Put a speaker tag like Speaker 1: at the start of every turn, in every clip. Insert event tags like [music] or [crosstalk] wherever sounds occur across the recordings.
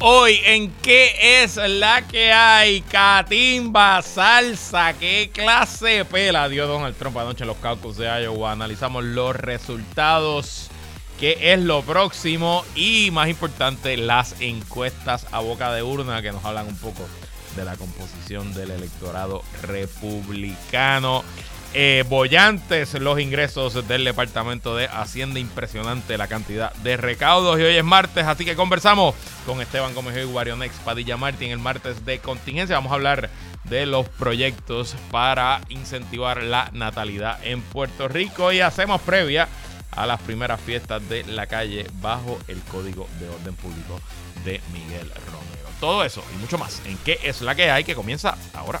Speaker 1: Hoy en qué es la que hay, catimba, salsa, qué clase pela dio Donald Trump anoche en los caucus de Iowa. Analizamos los resultados, qué es lo próximo y más importante, las encuestas a boca de urna que nos hablan un poco de la composición del electorado republicano. Eh, bollantes los ingresos del Departamento de Hacienda. Impresionante la cantidad de recaudos. Y hoy es martes, así que conversamos con Esteban Gómez y Guarionex Padilla Martín el martes de contingencia. Vamos a hablar de los proyectos para incentivar la natalidad en Puerto Rico y hacemos previa a las primeras fiestas de la calle bajo el Código de Orden Público de Miguel Romero. Todo eso y mucho más en qué es la que hay que comienza ahora.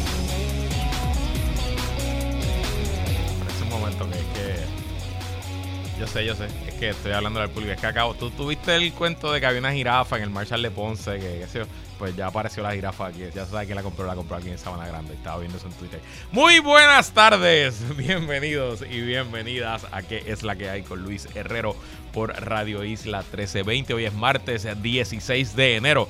Speaker 1: Yo sé, yo sé. Es que estoy hablando del público. Es que acabo. Tú tuviste el cuento de que había una jirafa en el Marshall de Ponce. Que, qué pues ya apareció la jirafa aquí. Ya sabes quién la compró. La compró aquí en Sabana Grande. Estaba viendo eso en Twitter. Muy buenas tardes. [laughs] Bienvenidos y bienvenidas a ¿Qué es la que hay con Luis Herrero por Radio Isla 1320? Hoy es martes 16 de enero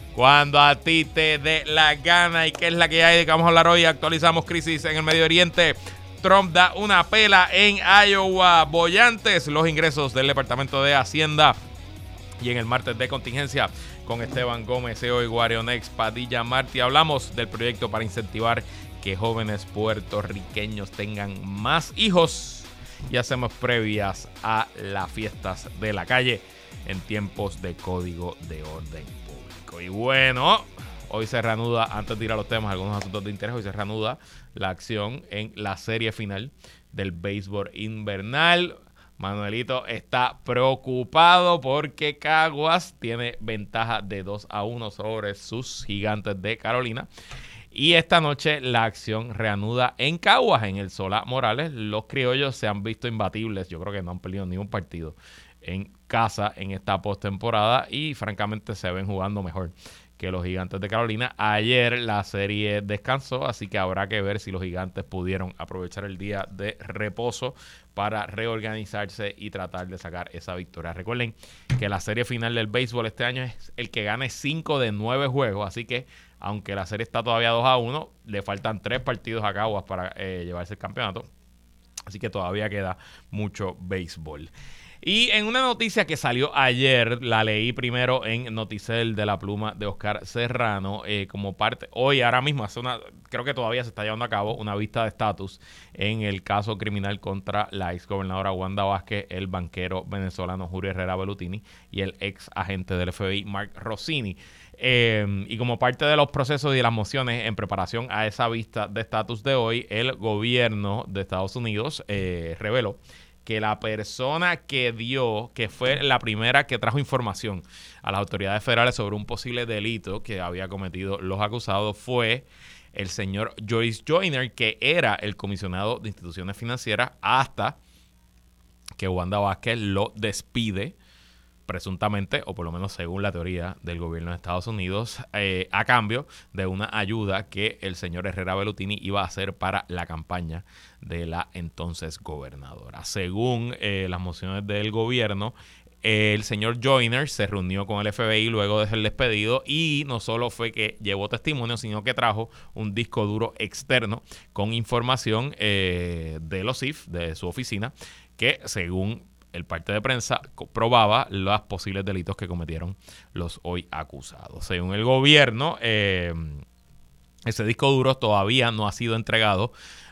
Speaker 1: cuando a ti te dé la gana. ¿Y qué es la que hay de que vamos a hablar hoy? Actualizamos crisis en el Medio Oriente. Trump da una pela en Iowa. Bollantes los ingresos del Departamento de Hacienda. Y en el martes de contingencia con Esteban Gómez, EO y Guarionex Padilla Martí hablamos del proyecto para incentivar que jóvenes puertorriqueños tengan más hijos y hacemos previas a las fiestas de la calle en tiempos de código de orden. Y bueno, hoy se reanuda, antes de ir a los temas, algunos asuntos de interés, hoy se reanuda la acción en la serie final del béisbol invernal. Manuelito está preocupado porque Caguas tiene ventaja de 2 a 1 sobre sus gigantes de Carolina. Y esta noche la acción reanuda en Caguas, en el Sola Morales. Los criollos se han visto imbatibles. Yo creo que no han perdido ni un partido en casa en esta postemporada y francamente se ven jugando mejor que los gigantes de Carolina. Ayer la serie descansó, así que habrá que ver si los gigantes pudieron aprovechar el día de reposo para reorganizarse y tratar de sacar esa victoria. Recuerden que la serie final del béisbol este año es el que gane 5 de 9 juegos, así que aunque la serie está todavía 2 a 1, le faltan 3 partidos a Caguas para eh, llevarse el campeonato. Así que todavía queda mucho béisbol. Y en una noticia que salió ayer, la leí primero en Noticel de la pluma de Oscar Serrano, eh, como parte, hoy, ahora mismo, hace una, creo que todavía se está llevando a cabo una vista de estatus en el caso criminal contra la ex gobernadora Wanda Vázquez, el banquero venezolano Julio Herrera Bellutini y el ex agente del FBI Mark Rossini. Eh, y como parte de los procesos y de las mociones en preparación a esa vista de estatus de hoy, el gobierno de Estados Unidos eh, reveló que la persona que dio, que fue la primera que trajo información a las autoridades federales sobre un posible delito que había cometido los acusados fue el señor Joyce Joyner, que era el comisionado de instituciones financieras hasta que Wanda Vázquez lo despide presuntamente, o por lo menos según la teoría del gobierno de Estados Unidos, eh, a cambio de una ayuda que el señor Herrera Bellutini iba a hacer para la campaña de la entonces gobernadora. Según eh, las mociones del gobierno, el señor Joyner se reunió con el FBI luego de ser despedido y no solo fue que llevó testimonio, sino que trajo un disco duro externo con información eh, de los CIF, de su oficina, que según el parte de prensa probaba los posibles delitos que cometieron los hoy acusados. Según el gobierno, eh, Ese disco duro todavía no ha sido entregado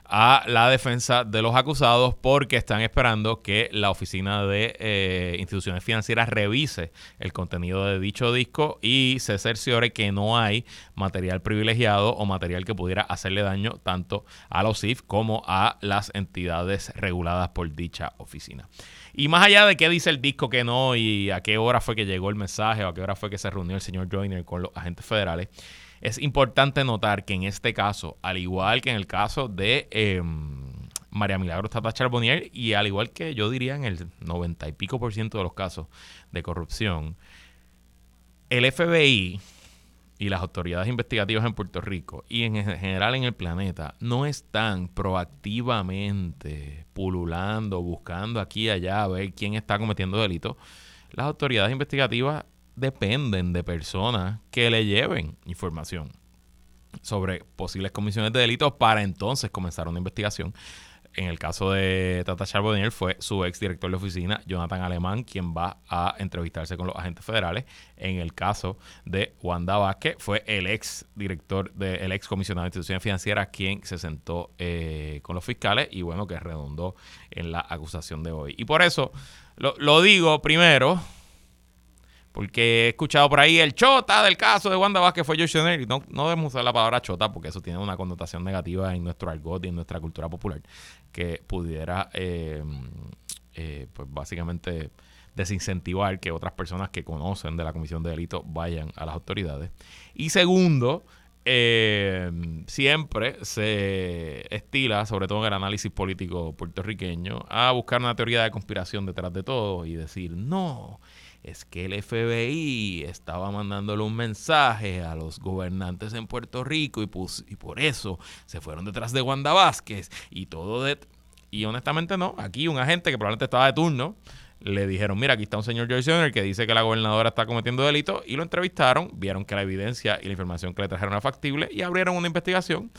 Speaker 1: a la defensa de los acusados porque están esperando que la Oficina de eh, Instituciones Financieras revise el contenido de dicho disco y se cerciore que no hay material privilegiado o material que pudiera hacerle daño tanto a los CIF como a las entidades reguladas por dicha oficina. Y más allá de qué dice el disco que no y a qué hora fue que llegó el mensaje o a qué hora fue que se reunió el señor Joyner con los agentes federales, es importante notar que en este caso, al igual que en el caso de em, María Milagros Tata Charbonnier y al igual que yo diría en el 90 y pico por ciento de los casos de corrupción, el FBI y las autoridades investigativas en Puerto Rico y en general en el planeta no están proactivamente pululando, buscando aquí y allá a ver quién está cometiendo delitos. Las autoridades investigativas dependen de personas que le lleven información sobre posibles comisiones de delitos para entonces comenzar una investigación. En el caso de Tata Charbonnier fue su ex director de oficina, Jonathan Alemán, quien va a entrevistarse con los agentes federales. En el caso de Wanda Vázquez, fue el ex director, de, el ex comisionado de instituciones financieras, quien se sentó eh, con los fiscales y bueno, que redondó en la acusación de hoy. Y por eso lo, lo digo primero, porque he escuchado por ahí el chota del caso de Wanda Vázquez fue Josh y no, no debemos usar la palabra chota porque eso tiene una connotación negativa en nuestro argot y en nuestra cultura popular que pudiera, eh, eh, pues básicamente desincentivar que otras personas que conocen de la comisión de delitos vayan a las autoridades. Y segundo, eh, siempre se estila, sobre todo en el análisis político puertorriqueño, a buscar una teoría de conspiración detrás de todo y decir, no, es que el FBI estaba mandándole un mensaje a los gobernantes en Puerto Rico y, y por eso se fueron detrás de Wanda Vázquez y todo de... Y honestamente no, aquí un agente que probablemente estaba de turno, le dijeron, mira, aquí está un señor George Joyner que dice que la gobernadora está cometiendo delitos y lo entrevistaron, vieron que la evidencia y la información que le trajeron era factible y abrieron una investigación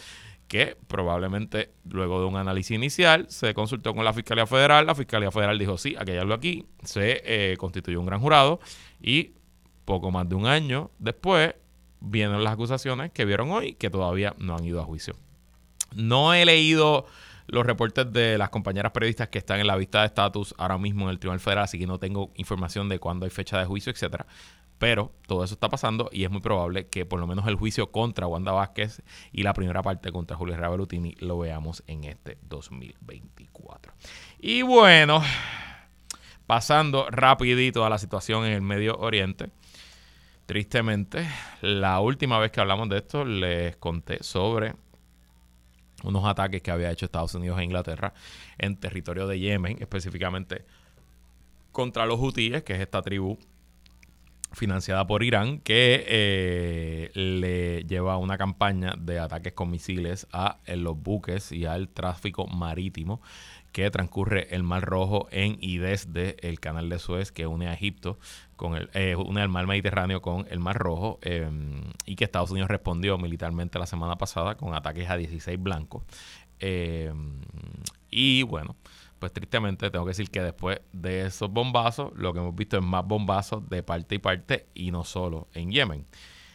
Speaker 1: que probablemente luego de un análisis inicial se consultó con la Fiscalía Federal, la Fiscalía Federal dijo sí, hay que hallarlo aquí, se eh, constituyó un gran jurado y poco más de un año después vienen las acusaciones que vieron hoy que todavía no han ido a juicio. No he leído los reportes de las compañeras periodistas que están en la vista de estatus ahora mismo en el Tribunal Federal, así que no tengo información de cuándo hay fecha de juicio, etcétera. Pero todo eso está pasando y es muy probable que por lo menos el juicio contra Wanda Vázquez y la primera parte contra Julio Ravelutini lo veamos en este 2024. Y bueno, pasando rapidito a la situación en el Medio Oriente. Tristemente, la última vez que hablamos de esto les conté sobre unos ataques que había hecho Estados Unidos e Inglaterra en territorio de Yemen, específicamente contra los hutíes, que es esta tribu financiada por Irán, que eh, le lleva una campaña de ataques con misiles a los buques y al tráfico marítimo que transcurre el Mar Rojo en y desde el Canal de Suez que une a Egipto con el eh, une al Mar Mediterráneo con el Mar Rojo em, y que Estados Unidos respondió militarmente la semana pasada con ataques a 16 blancos. Em, y bueno pues tristemente tengo que decir que después de esos bombazos, lo que hemos visto es más bombazos de parte y parte y no solo en Yemen.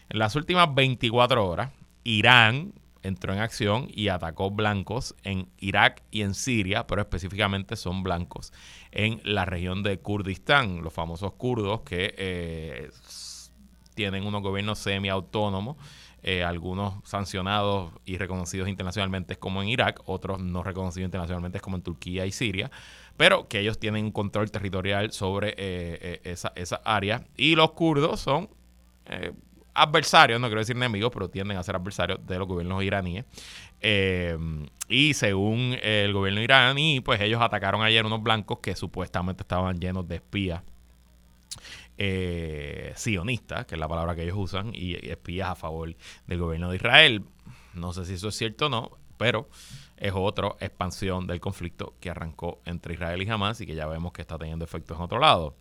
Speaker 1: En las últimas 24 horas, Irán entró en acción y atacó blancos en Irak y en Siria, pero específicamente son blancos en la región de Kurdistán, los famosos kurdos que eh, tienen unos gobiernos semiautónomos eh, algunos sancionados y reconocidos internacionalmente como en Irak, otros no reconocidos internacionalmente como en Turquía y Siria, pero que ellos tienen un control territorial sobre eh, eh, esa, esa, área. Y los kurdos son adversarios, no quiero decir enemigos, pero tienden a ser adversarios de los gobiernos iraníes. y según el gobierno iraní, pues ellos atacaron ayer unos blancos que supuestamente estaban llenos de espías eh, sionistas, que es la palabra que ellos usan, y espías a favor del gobierno de Israel. No sé si eso es cierto o no, pero es otra expansión del conflicto que arrancó entre Israel y Hamas y que ya vemos que está teniendo efectos en otro lado.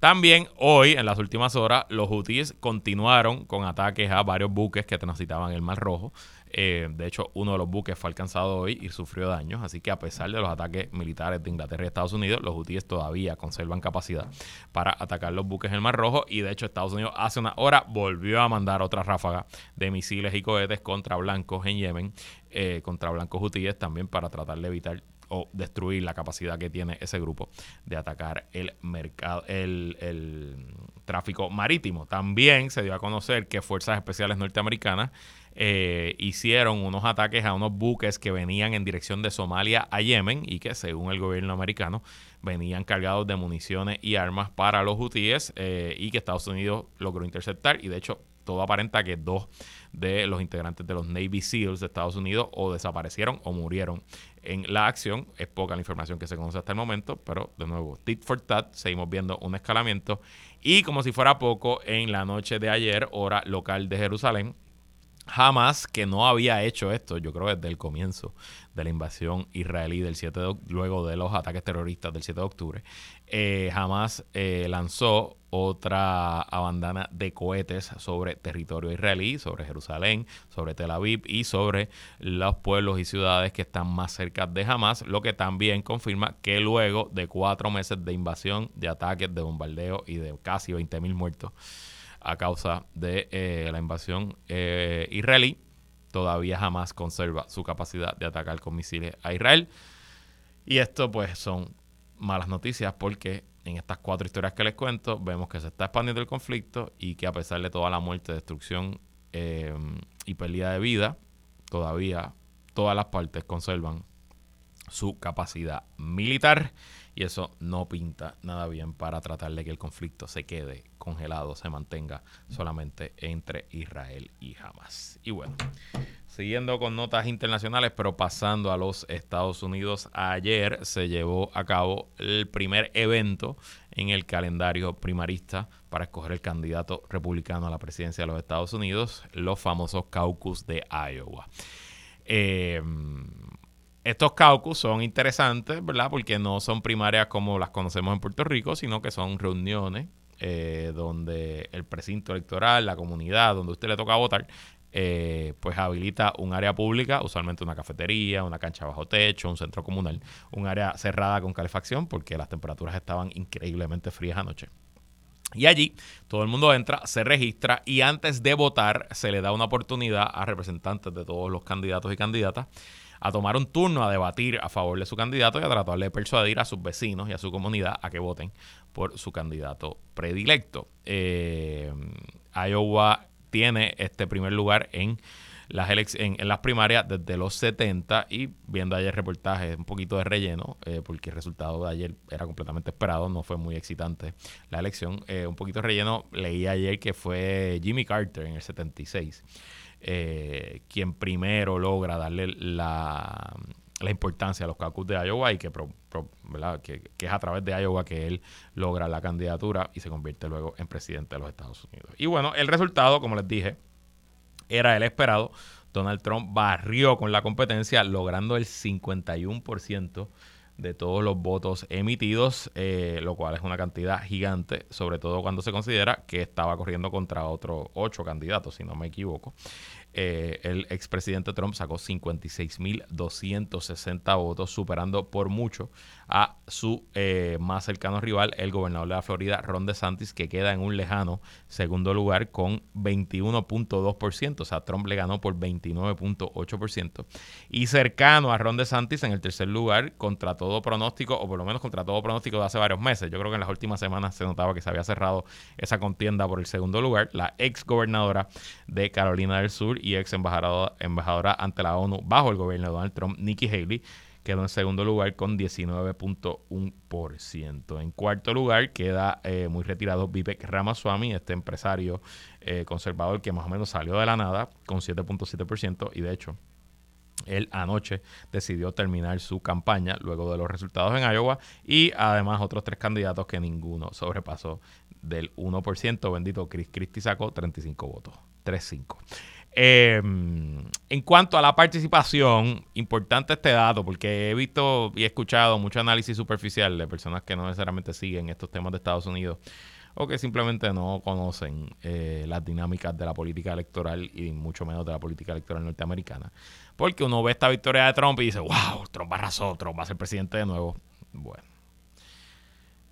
Speaker 1: También hoy, en las últimas horas, los Houthis continuaron con ataques a varios buques que transitaban el Mar Rojo Eh, de hecho, uno de los buques fue alcanzado hoy y sufrió daños, así que a pesar de los ataques militares de Inglaterra y Estados Unidos, los hutíes todavía conservan capacidad para atacar los buques en el Mar Rojo y de hecho Estados Unidos hace una hora volvió a mandar otra ráfaga de misiles y cohetes contra blancos en Yemen, eh, contra blancos hutíes también para tratar de evitar o destruir la capacidad que tiene ese grupo de atacar el mercado, el, el tráfico marítimo. También se dio a conocer que fuerzas especiales norteamericanas eh, hicieron unos ataques a unos buques que venían en dirección de Somalia a Yemen y que según el gobierno americano venían cargados de municiones y armas para los hutíes eh, y que Estados Unidos logró interceptar y de hecho todo aparenta que dos de los integrantes de los Navy SEALs de Estados Unidos o desaparecieron o murieron en la acción. Es poca la información que se conoce hasta el momento, pero de nuevo, tit for tat, seguimos viendo un escalamiento. Y como si fuera poco, en la noche de ayer, hora local de Jerusalén, Jamás que no había hecho esto, yo creo desde el comienzo de la invasión israelí del 7 de, luego de los ataques terroristas del 7 de octubre, eh, jamás eh, lanzó otra bandana de cohetes sobre territorio israelí, sobre Jerusalén, sobre Tel Aviv y sobre los pueblos y ciudades que están más cerca de Hamas, lo que también confirma que luego de cuatro meses de invasión, de ataques, de bombardeo y de casi 20.000 muertos, a causa de eh, la invasión eh, israelí, todavía jamás conserva su capacidad de atacar con misiles a Israel. Y esto pues son malas noticias porque en estas cuatro historias que les cuento vemos que se está expandiendo el conflicto y que a pesar de toda la muerte, destrucción eh, y pérdida de vida, todavía todas las partes conservan su capacidad militar y eso no pinta nada bien para tratar de que el conflicto se quede congelado, se mantenga solamente entre Israel y Hamas. Y bueno, siguiendo con notas internacionales, pero pasando a los Estados Unidos, ayer se llevó a cabo el primer evento en el calendario primarista para escoger el candidato republicano a la presidencia de los Estados Unidos, los famosos caucus de Iowa. Eh, estos caucus son interesantes, ¿verdad? Porque no son primarias como las conocemos en Puerto Rico, sino que son reuniones eh, donde el precinto electoral, la comunidad, donde usted le toca votar, eh, pues habilita un área pública, usualmente una cafetería, una cancha bajo techo, un centro comunal, un área cerrada con calefacción porque las temperaturas estaban increíblemente frías anoche. Y allí todo el mundo entra, se registra y antes de votar se le da una oportunidad a representantes de todos los candidatos y candidatas a tomar un turno a debatir a favor de su candidato y a tratar de persuadir a sus vecinos y a su comunidad a que voten por su candidato predilecto. Eh, Iowa tiene este primer lugar en las, en, las primarias desde los 70 y viendo ayer reportajes un poquito de relleno, eh, porque el resultado de ayer era completamente esperado, no fue muy excitante la elección. Eh, un poquito de relleno, leí ayer que fue Jimmy Carter en el 76 eh, quien primero logra darle la, importancia a los caucus de Iowa y que, que, es a través de Iowa que él logra la candidatura y se convierte luego en presidente de los Estados Unidos. Y bueno, el resultado, como les dije, era el esperado. Donald Trump barrió con la competencia, logrando el 51% de todos los votos emitidos, eh, lo cual es una cantidad gigante, sobre todo cuando se considera que estaba corriendo contra otros ocho candidatos, si no me equivoco. Eh, el expresidente Trump sacó 56.260 votos, superando por mucho a su eh, más cercano rival, el gobernador de la Florida, Ron DeSantis, que queda en un lejano segundo lugar con 21.2%. O sea, Trump le ganó por 29.8%. Y cercano a Ron DeSantis en el tercer lugar, contra todo pronóstico, o por lo menos contra todo pronóstico de hace varios meses. Yo creo que en las últimas semanas se notaba que se había cerrado esa contienda por el segundo lugar, la ex gobernadora de Carolina del Sur y ex embajadora, embajadora ante la ONU bajo el gobierno de Donald Trump, Nikki Haley, quedó en segundo lugar con 19.1%. En cuarto lugar queda eh, muy retirado Vivek Ramaswamy, este empresario eh, conservador que más o menos salió de la nada con 7.7% y de hecho él anoche decidió terminar su campaña luego de los resultados en Iowa y además otros tres candidatos que ninguno sobrepasó del 1%. Bendito Chris Christie sacó 35 votos. 3-5. Em, en cuanto a la participación, importante este dato porque he visto y escuchado mucho análisis superficial de personas que no necesariamente siguen estos temas de Estados Unidos o que simplemente no conocen eh, las dinámicas de la política electoral y mucho menos de la política electoral norteamericana. Porque uno ve esta victoria de Trump y dice, wow, Trump arrasó, Trump va a ser presidente de nuevo. Bueno,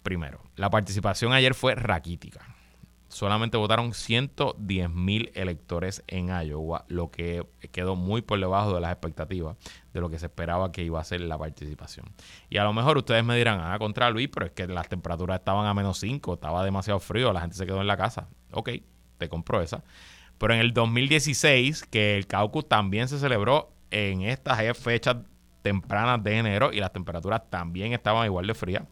Speaker 1: primero, la participación ayer fue raquítica solamente votaron 110 mil electores en Iowa, lo que quedó muy por debajo de las expectativas de lo que se esperaba que iba a ser la participación. Y a lo mejor ustedes me dirán, ah, contra Luis, pero es que las temperaturas estaban a menos 5, estaba demasiado frío, la gente se quedó en la casa. Ok, te compro esa. Pero en el 2016, que el caucus también se celebró en estas fechas tempranas de enero y las temperaturas también estaban igual de frías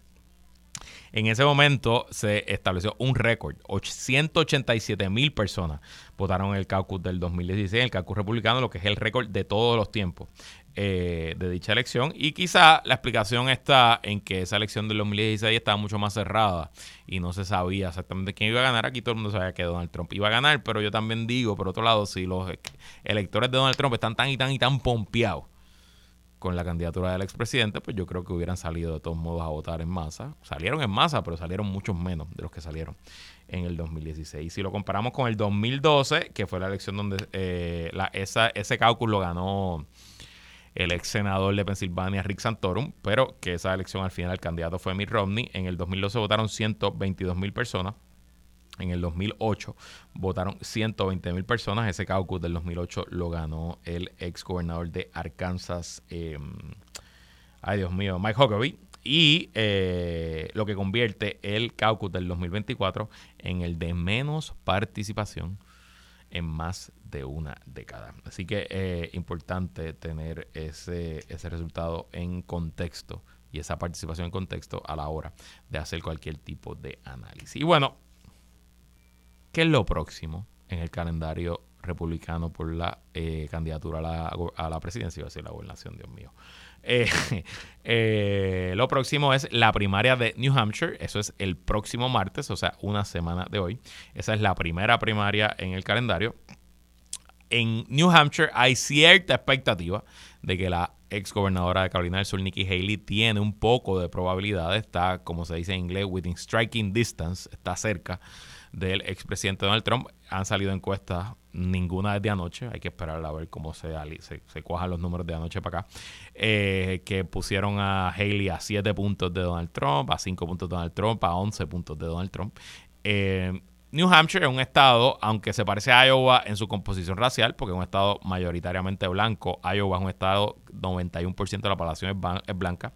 Speaker 1: en ese momento se estableció un récord. 187 mil personas votaron en el caucus del 2016, el caucus republicano, lo que es el récord de todos los tiempos eh, de dicha elección. Y quizá la explicación está en que esa elección del 2016 estaba mucho más cerrada y no se sabía exactamente quién iba a ganar. Aquí todo el mundo sabía que Donald Trump iba a ganar, pero yo también digo, por otro lado, si los electores de Donald Trump están tan y tan y tan pompeados con la candidatura del expresidente, pues yo creo que hubieran salido de todos modos a votar en masa. Salieron en masa, pero salieron muchos menos de los que salieron en el 2016. Y si lo comparamos con el 2012, que fue la elección donde eh, esa, ese cálculo ganó el ex senador de Pensilvania, Rick Santorum, pero que esa elección al final el candidato fue Mitt Romney. En el 2012 votaron 122 mil personas en el 2008 votaron 120 mil personas. Ese caucus del 2008 lo ganó el ex gobernador de Arkansas, em, ay Dios mío, Mike Huckabee. Y eh, lo que convierte el caucus del 2024 en el de menos participación en más de una década. Así que es eh, importante tener ese resultado en contexto y esa participación en contexto a la hora de hacer cualquier tipo de análisis. Y bueno, ¿Qué es lo próximo en el calendario republicano por la eh, candidatura a la, a la, presidencia? Iba a decir la gobernación, Dios mío. Eh, [laughs] eh, lo próximo es la primaria de New Hampshire. Eso es el próximo martes, o sea, una semana de hoy. Esa es la primera primaria en el calendario. En New Hampshire hay cierta expectativa de que la ex gobernadora de Carolina del Sur, Nikki Haley, tiene un poco de probabilidad. Está, como se dice en inglés, within striking distance, está cerca del expresidente Donald Trump. Han salido encuestas, ninguna desde anoche, hay que esperar a ver cómo se, se, cuajan los números de anoche para acá, eh, que pusieron a Haley a 7 puntos de Donald Trump, a 5 puntos de Donald Trump, a 11 puntos de Donald Trump. Eh, New Hampshire es un estado, aunque se parece a Iowa en su composición racial, porque es un estado mayoritariamente blanco, Iowa es un estado, 91% de la población es blanca.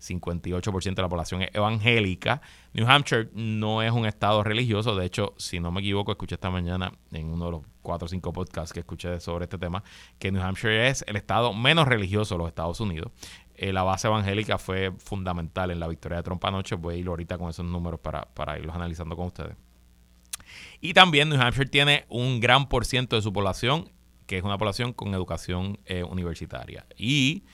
Speaker 1: 58% de la población es evangélica. New Hampshire no es un estado religioso, de hecho, si no me equivoco, escuché esta mañana en uno de los cuatro o cinco podcasts que escuché sobre este tema, que New Hampshire es el estado menos religioso de los Estados Unidos. Eh, la base evangélica fue fundamental en la victoria de Trump anoche. Voy a ir ahorita con esos números para, para irlos analizando con ustedes. Y también New Hampshire tiene un gran por ciento de su población que es una población con educación eh, universitaria. Y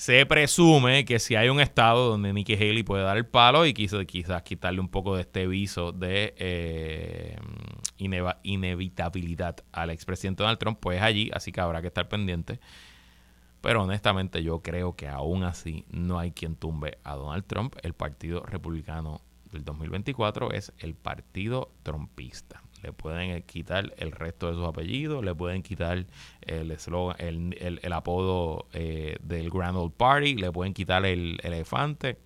Speaker 1: se presume que si hay un estado donde Nikki Haley puede dar el palo y quizás, quizás quitarle un poco de este viso de eh, inevitabilidad al expresidente Donald Trump, pues allí, así que habrá que estar pendiente. Pero honestamente yo creo que aún así no hay quien tumbe a Donald Trump. El Partido Republicano del 2024 es el Partido Trumpista le pueden quitar el resto de sus apellidos, le pueden quitar el el, el, apodo eh, del Grand Old Party, le pueden quitar el, elefante.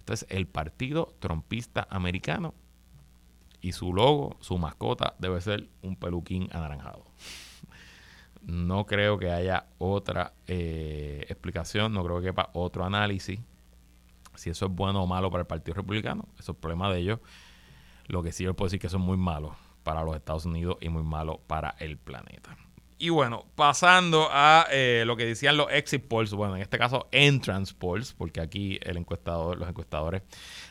Speaker 1: Entonces, el Partido Trompista Americano y su logo, su mascota, debe ser un peluquín anaranjado. [laughs] No creo que haya otra eh, explicación, no creo que haya otro análisis. Si eso es bueno o malo para el Partido Republicano, eso es problema de ellos. Lo que sí yo puedo decir que son muy malos para los Estados Unidos y muy malo para el planeta. Y bueno, pasando a eh, lo que decían los exit polls, bueno, en este caso entrance polls, porque aquí el encuestador, los encuestadores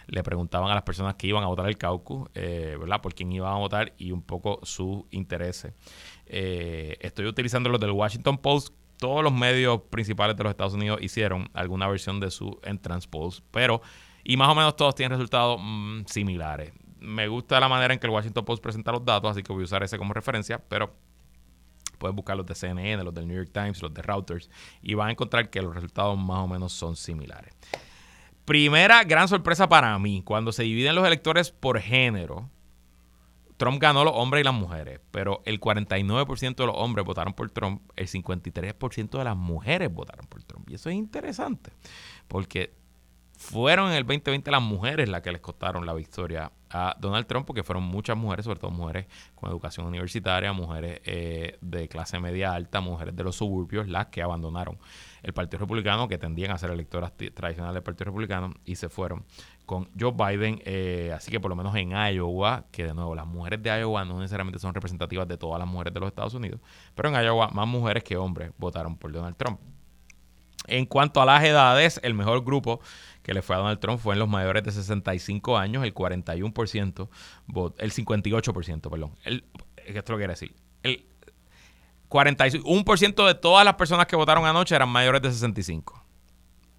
Speaker 1: le preguntaban a las personas que iban a votar el caucus, eh, ¿verdad? Por quién iban a votar y un poco sus intereses. Eh, estoy utilizando los del Washington Post. Todos los medios principales de los Estados Unidos hicieron alguna versión de su entrance polls, pero y más o menos todos tienen resultados mm, similares me gusta la manera en que el Washington Post presenta los datos, así que voy a usar ese como referencia, pero puedes buscar los de CNN, los del New York Times, los de Reuters, y vas a encontrar que los resultados más o menos son similares. Primera gran sorpresa para mí, cuando se dividen los electores por género, Trump ganó los hombres y las mujeres, pero el 49% de los hombres votaron por Trump, el 53% de las mujeres votaron por Trump. Y eso es interesante, porque fueron en el 2020 las mujeres las que les costaron la victoria a Donald Trump, porque fueron muchas mujeres, sobre todo mujeres con educación universitaria, mujeres eh, de clase media alta, mujeres de los suburbios, las que abandonaron el Partido Republicano, que tendían a ser electoras tradicionales del Partido Republicano, y se fueron con Joe Biden. Eh, así que por lo menos en Iowa, que de nuevo las mujeres de Iowa no necesariamente son representativas de todas las mujeres de los Estados Unidos, pero en Iowa más mujeres que hombres votaron por Donald Trump. En cuanto a las edades, el mejor grupo que le fue a Donald Trump fue en los mayores de 65 años, el 41%, el 58%, perdón. El, esto lo quiere decir. El 41% de todas las personas que votaron anoche eran mayores de 65.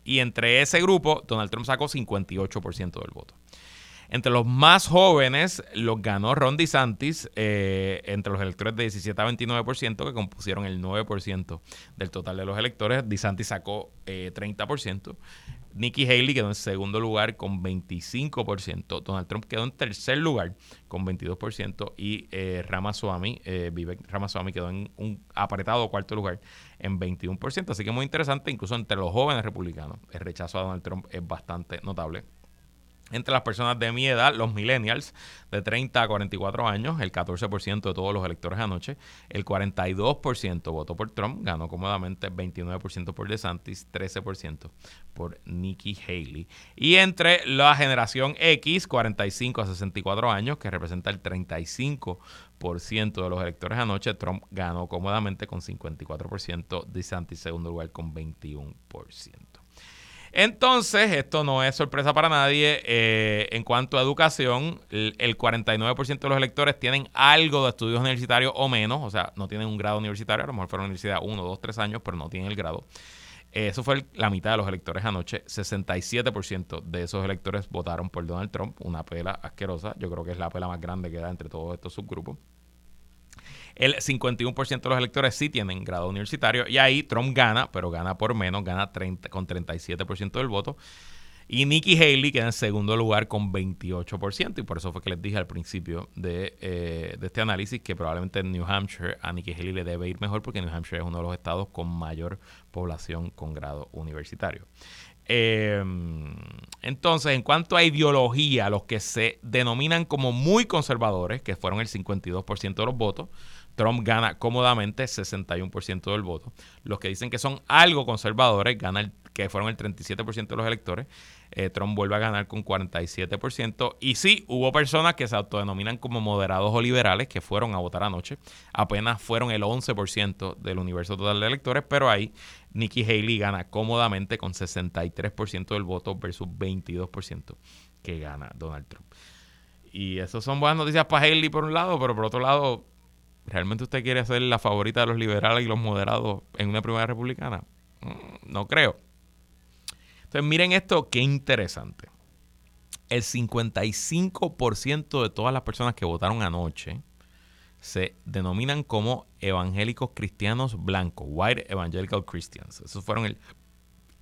Speaker 1: Y entre ese grupo, Donald Trump sacó 58% del voto. Entre los más jóvenes los ganó Ron DeSantis, eh, entre los electores de 17 a 29%, que compusieron el 9% del total de los electores. DeSantis sacó 30%. Nikki Haley quedó en segundo lugar con 25%. Donald Trump quedó en tercer lugar con 22%. Y eh, Ramaswamy, eh, Vivek Ramaswamy quedó en un apretado cuarto lugar en 21%. Así que muy interesante, incluso entre los jóvenes republicanos. El rechazo a Donald Trump es bastante notable. Entre las personas de mi edad, los millennials de 30 a 44 años, el 14% de todos los electores anoche, el 42% votó por Trump, ganó cómodamente 29% por DeSantis, 13% por Nikki Haley. Y entre la generación X, 45 a 64 años, que representa el 35% de los electores anoche, Trump ganó cómodamente con 54%, DeSantis segundo lugar con 21%. Entonces, esto no es sorpresa para nadie. Eh, en cuanto a educación, el, 49% de los electores tienen algo de estudios universitarios o menos, o sea, no tienen un grado universitario, a lo mejor fueron a la universidad uno, dos, tres años, pero no tienen el grado. eso fue la mitad de los electores anoche. 67% de esos electores votaron por Donald Trump, una pela asquerosa. Yo creo que es la pela más grande que da entre todos estos subgrupos. El 51% de los electores sí tienen grado universitario y ahí Trump gana, pero gana por menos, gana 30, con 37% del voto. Y Nikki Haley queda en segundo lugar con 28%. Y por eso fue que les dije al principio de, eh, de, este análisis que probablemente en New Hampshire a Nikki Haley le debe ir mejor porque New Hampshire es uno de los estados con mayor población con grado universitario. Em, entonces, en cuanto a ideología, los que se denominan como muy conservadores, que fueron el 52% de los votos, Trump gana cómodamente 61% del voto. Los que dicen que son algo conservadores, que fueron el 37% de los electores. Eh, Trump vuelve a ganar con 47%. Y sí, hubo personas que se autodenominan como moderados o liberales que fueron a votar anoche. Apenas fueron el 11% del universo total de electores, pero ahí Nikki Haley gana cómodamente con 63% del voto versus 22% que gana Donald Trump. Y eso son buenas noticias para Haley por un lado, pero por otro lado, ¿realmente usted quiere ser la favorita de los liberales y los moderados en una primera republicana? Mm, no creo. Entonces, miren esto, qué interesante. El 55% de todas las personas que votaron anoche se denominan como evangélicos cristianos blancos, white evangelical Christians. Esos fueron el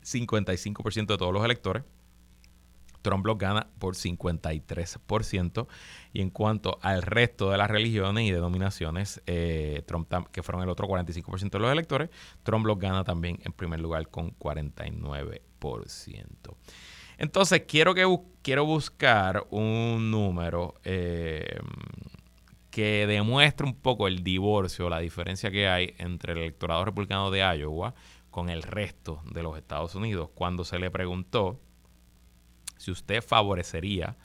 Speaker 1: 55% de todos los electores. Trump los gana por 53%. Y en cuanto al resto de las religiones y denominaciones, eh, Trump, que fueron el otro 45% de los electores, Trump los gana también en primer lugar con 49%. Entonces, quiero, que quiero buscar un número eh, que demuestre un poco el divorcio, la diferencia que hay entre el electorado republicano de Iowa con el resto de los Estados Unidos. Cuando se le preguntó si usted favorecería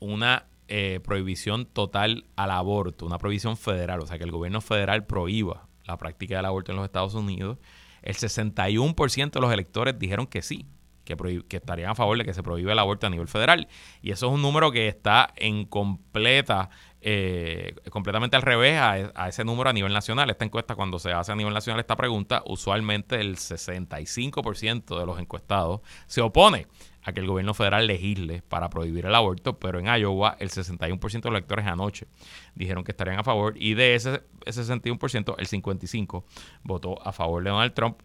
Speaker 1: una eh, prohibición total al aborto, una prohibición federal, o sea, que el gobierno federal prohíba la práctica del aborto en los Estados Unidos, el 61% de los electores dijeron que sí, que, que, estarían a favor de que se prohíbe el aborto a nivel federal. Y eso es un número que está en completa, eh, completamente al revés a, a, ese número a nivel nacional. Esta encuesta, cuando se hace a nivel nacional esta pregunta, usualmente el 65% de los encuestados se opone a que el gobierno federal legisle para prohibir el aborto, pero en Iowa el 61% de los electores anoche dijeron que estarían a favor y de ese, ese 61% el 55% votó a favor de Donald Trump.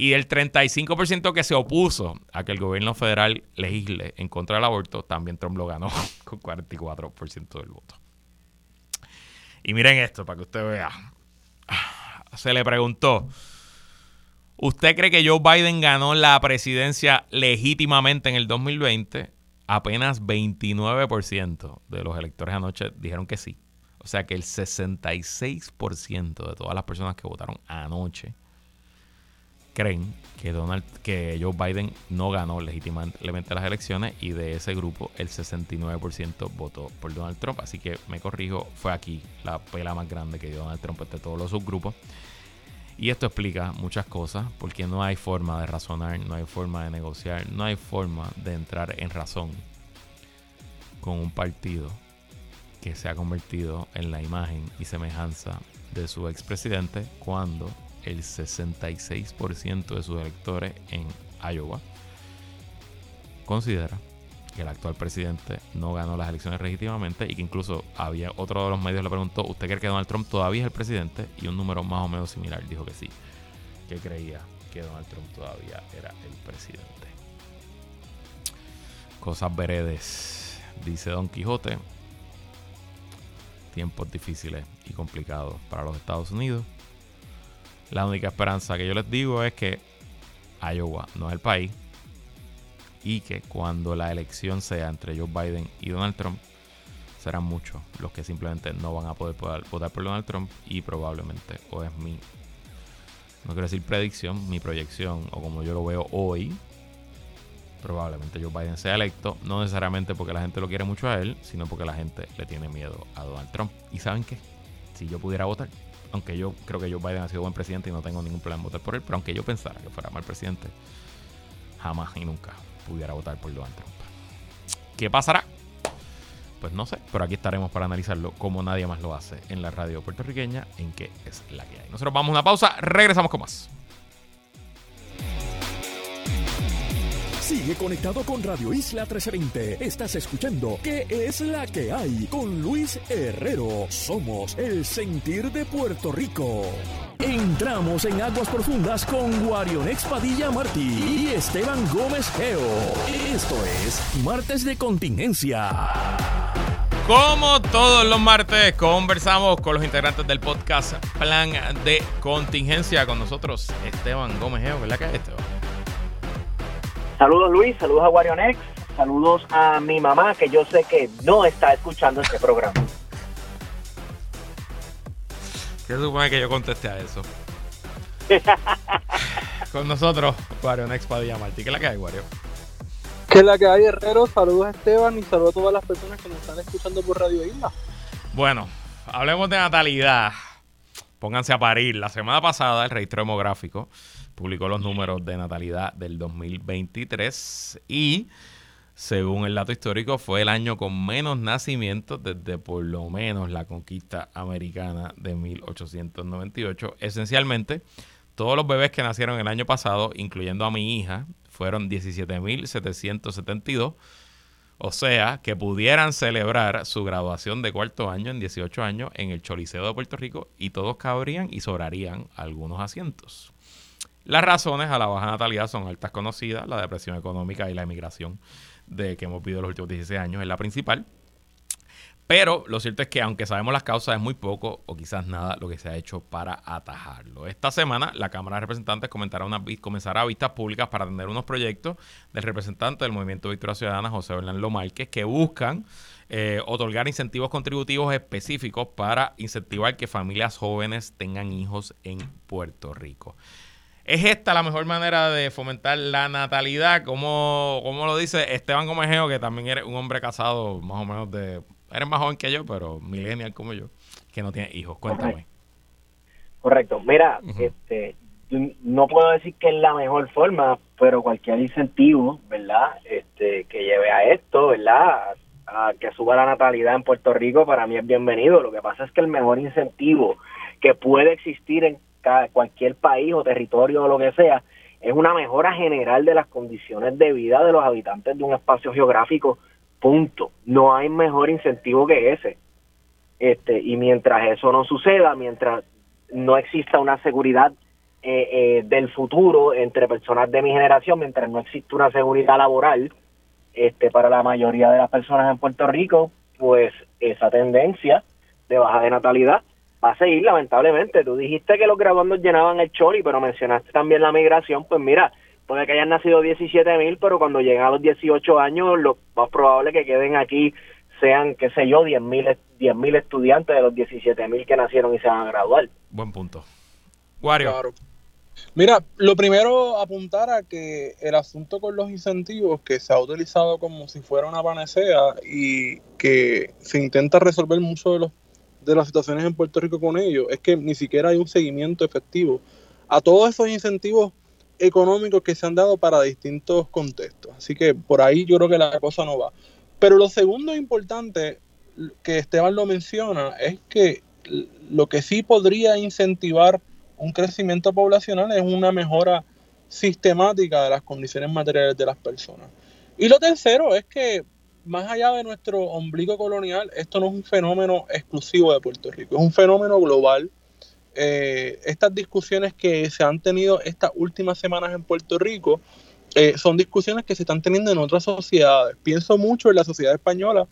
Speaker 1: Y el 35% que se opuso a que el gobierno federal legisle en contra del aborto, también Trump lo ganó [laughs] con 44% del voto. Y miren esto, para que usted vea. Se le preguntó, ¿usted cree que Joe Biden ganó la presidencia legítimamente en el 2020? Apenas 29% de los electores anoche dijeron que sí. O sea que el 66% de todas las personas que votaron anoche creen que Donald que Joe Biden no ganó legítimamente las elecciones y de ese grupo el 69% votó por Donald Trump. Así que me corrijo, fue aquí la pela más grande que dio Donald Trump entre todos los subgrupos. Y esto explica muchas cosas, porque no hay forma de razonar, no hay forma de negociar, no hay forma de entrar en razón con un partido que se ha convertido en la imagen y semejanza de su expresidente cuando el 66% de sus electores en Iowa considera que el actual presidente no ganó las elecciones legítimamente y que incluso había otro de los medios le preguntó, ¿usted cree que Donald Trump todavía es el presidente? Y un número más o menos similar dijo que sí, que creía que Donald Trump todavía era el presidente. Cosas veredes, dice Don Quijote. Tiempos difíciles y complicados para los Estados Unidos. La única esperanza que yo les digo es que Iowa no es el país y que cuando la elección sea entre Joe Biden y Donald Trump, serán muchos los que simplemente no van a poder, votar por Donald Trump y probablemente, o es mi, no quiero decir predicción, mi proyección, o como yo lo veo hoy, probablemente Joe Biden sea electo, no necesariamente porque la gente lo quiere mucho a él, sino porque la gente le tiene miedo a Donald Trump. ¿Y saben qué? Si yo pudiera votar, aunque yo creo que Joe Biden ha sido buen presidente y no tengo ningún problema en votar por él, pero aunque yo pensara que fuera mal presidente, jamás y nunca pudiera votar por Donald Trump. ¿Qué pasará? Pues no sé, pero aquí estaremos para analizarlo como nadie más lo hace en la radio puertorriqueña, en que es la que hay. Nosotros vamos a una pausa, regresamos con más.
Speaker 2: Sigue conectado con Radio Isla 1320. Estás escuchando ¿Qué es la que hay? Con Luis Herrero. Somos el sentir de Puerto Rico. Entramos en aguas profundas con Guarion Padilla Martí y Esteban Gómez Geo. Esto es Martes de Contingencia.
Speaker 1: Como todos los martes, conversamos con los integrantes del podcast Plan de Contingencia. Con nosotros, Esteban Gómez Geo. ¿Verdad que es Esteban?
Speaker 3: Saludos Luis, saludos a Warionex, saludos a mi mamá que yo sé que no está escuchando este programa.
Speaker 1: ¿Qué supone que yo conteste a eso? [laughs] Con nosotros, Warionex Padilla Martí. ¿Qué es la que hay, Wario?
Speaker 4: ¿Qué es la que hay, Herrero? Saludos a Esteban y saludos a todas las personas que nos están escuchando por Radio Isla.
Speaker 1: Bueno, hablemos de natalidad. Pónganse a parir. La semana pasada, el registro demográfico publicó los números de natalidad del 2023 y según el dato histórico fue el año con menos nacimientos desde por lo menos la conquista americana de 1898. Esencialmente, todos los bebés que nacieron el año pasado, incluyendo a mi hija, fueron 17.772. O sea, que pudieran celebrar su graduación de cuarto año en 18 años en el Choliseo de Puerto Rico y todos cabrían y sobrarían algunos asientos. Las razones a la baja natalidad son altas conocidas, la depresión económica y la emigración de que hemos vivido los últimos 16 años es la principal. Pero lo cierto es que aunque sabemos las causas es muy poco o quizás nada lo que se ha hecho para atajarlo. Esta semana la Cámara de Representantes comenzará, una, comenzará vistas públicas para atender unos proyectos del representante del Movimiento Victoria Ciudadana, José Bernardo Márquez, que buscan eh, otorgar incentivos contributivos específicos para incentivar que familias jóvenes tengan hijos en Puerto Rico. ¿Es esta la mejor manera de fomentar la natalidad? Como, como lo dice Esteban Gomejeo, que también eres un hombre casado más o menos de... Eres más joven que yo, pero millennial como yo, que no tiene hijos. Cuéntame.
Speaker 3: Correcto. Mira, este, no puedo decir que es la mejor forma, pero cualquier incentivo, ¿verdad? Este, que lleve a esto, ¿verdad? A que suba la natalidad en Puerto Rico, para mí es bienvenido. Lo que pasa es que el mejor incentivo que puede existir en cualquier país o territorio o lo que sea, es una mejora general de las condiciones de vida de los habitantes de un espacio geográfico, punto. No hay mejor incentivo que ese. Este, y mientras eso no suceda, mientras no exista una seguridad eh, eh, del futuro entre personas de mi generación, mientras no existe una seguridad laboral este, para la mayoría de las personas en Puerto Rico, pues esa tendencia de baja de natalidad va a seguir lamentablemente. Tú dijiste que los graduandos llenaban el chori, pero mencionaste también la migración, pues mira, puede que hayan nacido 17 mil, pero cuando lleguen a los 18 años, lo más probable que queden aquí sean, qué sé yo, 10 mil 10 mil estudiantes de los 17 mil que nacieron y se van a graduar.
Speaker 1: Buen punto. Wario.
Speaker 4: Mira, lo primero apuntar a que el asunto con los incentivos que se ha utilizado como si fuera una panacea y que se intenta resolver mucho de los de las situaciones en Puerto Rico con ellos es que ni siquiera hay un seguimiento efectivo a todos esos incentivos económicos que se han dado para distintos contextos. Así que por ahí yo creo que la cosa no va. Pero lo segundo importante que Esteban lo menciona es que lo que sí podría incentivar un crecimiento poblacional es una mejora sistemática de las condiciones materiales de las personas. Y lo tercero es que más allá de nuestro ombligo colonial, esto no es un fenómeno exclusivo de Puerto Rico, es un fenómeno global. Eh, estas discusiones que se han tenido estas últimas semanas en Puerto Rico eh, son discusiones que se están teniendo en otras sociedades. Pienso mucho en la sociedad española,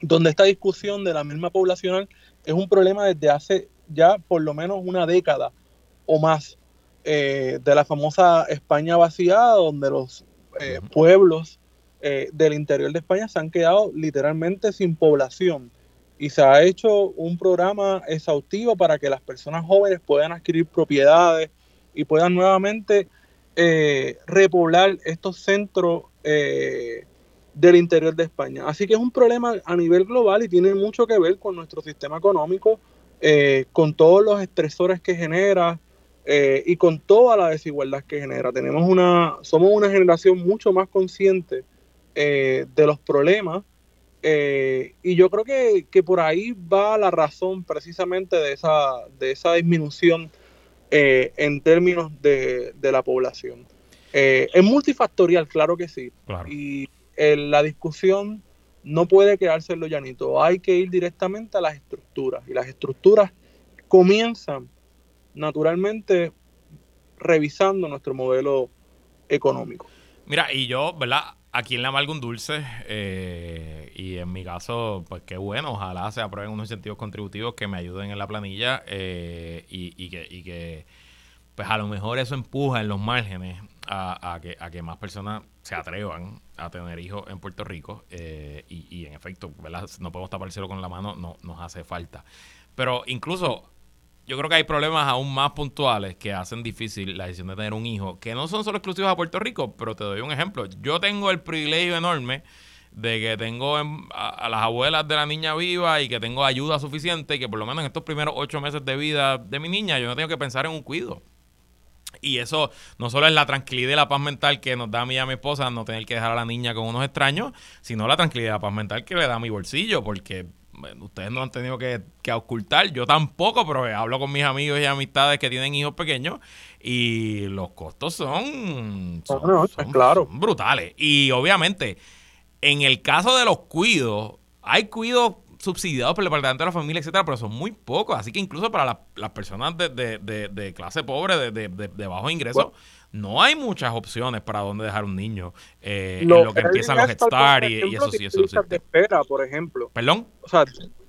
Speaker 4: donde esta discusión de la misma poblacional es un problema desde hace ya por lo menos una década o más. Eh, de la famosa España vaciada, donde los pueblos eh, del interior de España se han quedado literalmente sin población y se ha hecho un programa exhaustivo para que las personas jóvenes puedan adquirir propiedades y puedan nuevamente eh, repoblar estos centros eh, del interior de España. Así que es un problema a nivel global y tiene mucho que ver con nuestro sistema económico, con todos los estresores que genera y con toda la desigualdad que genera. Tenemos una, somos una generación mucho más consciente eh, de los problemas. Eh, y yo creo que, por ahí va la razón precisamente de esa, de esa disminución eh, en términos de, la población. es multifactorial, claro que sí. Y la discusión no puede quedarse en lo llanito. Hay que ir directamente a las estructuras. Y las estructuras comienzan naturalmente revisando nuestro modelo económico.
Speaker 1: Mira, y yo, ¿verdad? Aquí en la Malga un dulce eh, y en mi caso, pues qué bueno, ojalá se aprueben unos incentivos contributivos que me ayuden en la planilla eh, y, que, y que pues a lo mejor eso empuja en los márgenes a, que, a que más personas se atrevan a tener hijos en Puerto Rico eh, y, y, en efecto, no podemos tapárselo con la mano, no nos hace falta. Pero incluso yo creo que hay problemas aún más puntuales que hacen difícil la decisión de tener un hijo, que no son solo exclusivos a Puerto Rico, pero te doy un ejemplo. Yo tengo el privilegio enorme de que tengo a, las abuelas de la niña viva y que tengo ayuda suficiente y que por lo menos en estos primeros ocho meses de vida de mi niña yo no tengo que pensar en un cuido. Y eso no solo es la tranquilidad y la paz mental que nos da a mí y a mi esposa no tener que dejar a la niña con unos extraños, sino la tranquilidad y la paz mental que le da a mi bolsillo, porque ustedes no han tenido que, ocultar, yo tampoco, pero hablo con mis amigos y amistades que tienen hijos pequeños y los costos son,
Speaker 4: claro.
Speaker 1: brutales. Y obviamente, en el caso de los cuidos, hay cuidos subsidiados por el Departamento de la Familia, etcétera, pero son muy pocos. Así que incluso para las personas de, de, de, clase pobre, de, de, bajo ingreso, no hay muchas opciones para dónde dejar un niño. Eh, en lo que empiezan los Head Start y, eso sí, eso sí.
Speaker 4: de espera, por ejemplo.
Speaker 1: ¿Perdón?
Speaker 4: O sea,